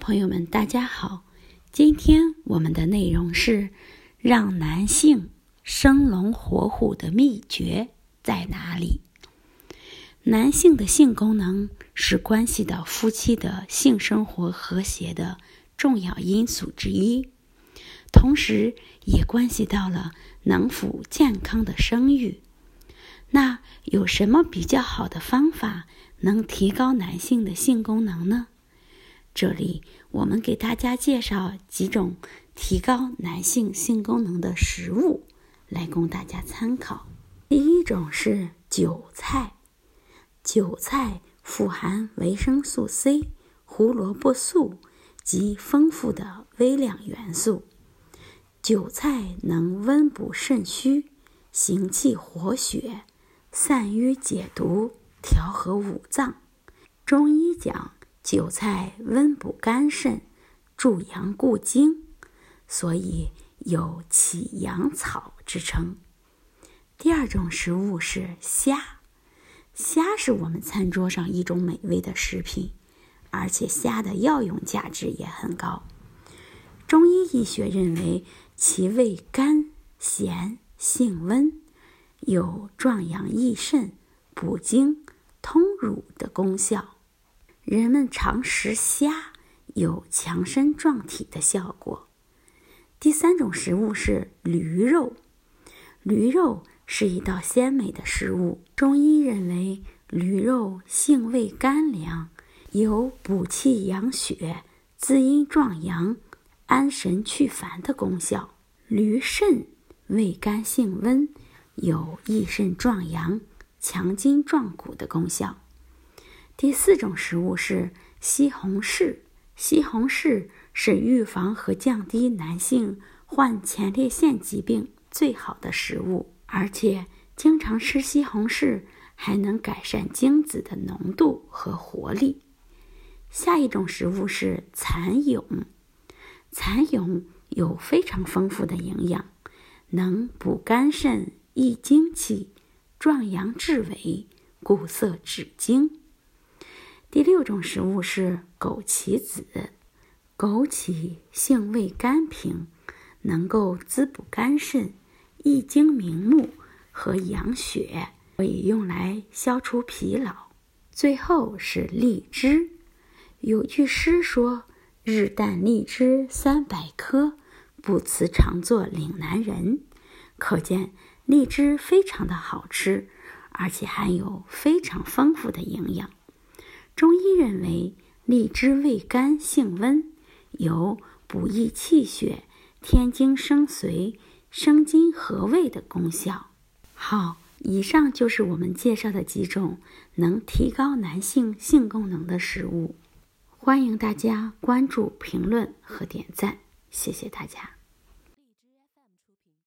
朋友们，大家好。今天我们的内容是让男性生龙活虎的秘诀在哪里？男性的性功能是关系到夫妻的性生活和谐的重要因素之一，同时也关系到了能否健康的生育。那有什么比较好的方法能提高男性的性功能呢？这里我们给大家介绍几种提高男性性功能的食物，来供大家参考。第一种是韭菜，韭菜富含维生素 C、胡萝卜素及丰富的微量元素。韭菜能温补肾虚、行气活血、散瘀解毒、调和五脏。中医讲。韭菜温补肝肾，助阳固精，所以有起阳草之称。第二种食物是虾，虾是我们餐桌上一种美味的食品，而且虾的药用价值也很高。中医医学认为其味甘咸，性温，有壮阳益肾、补精通乳的功效。人们常食虾，有强身壮体的效果。第三种食物是驴肉，驴肉是一道鲜美的食物。中医认为，驴肉性味甘凉，有补气养血、滋阴壮阳、安神去烦的功效。驴肾味甘性温，有益肾壮阳、强筋壮骨的功效。第四种食物是西红柿，西红柿是预防和降低男性患前列腺疾病最好的食物，而且经常吃西红柿还能改善精子的浓度和活力。下一种食物是蚕蛹，蚕蛹有非常丰富的营养，能补肝肾、益精气、壮阳治痿、固涩止精。第六种食物是枸杞子，枸杞性味甘平，能够滋补肝肾、益精明目和养血，可以用来消除疲劳。最后是荔枝，有句诗说：“日啖荔枝三百颗，不辞常作岭南人。”可见荔枝非常的好吃，而且含有非常丰富的营养。中医认为，荔枝味甘性温，有补益气血、添精生髓、生津和胃的功效。好，以上就是我们介绍的几种能提高男性性功能的食物。欢迎大家关注、评论和点赞，谢谢大家。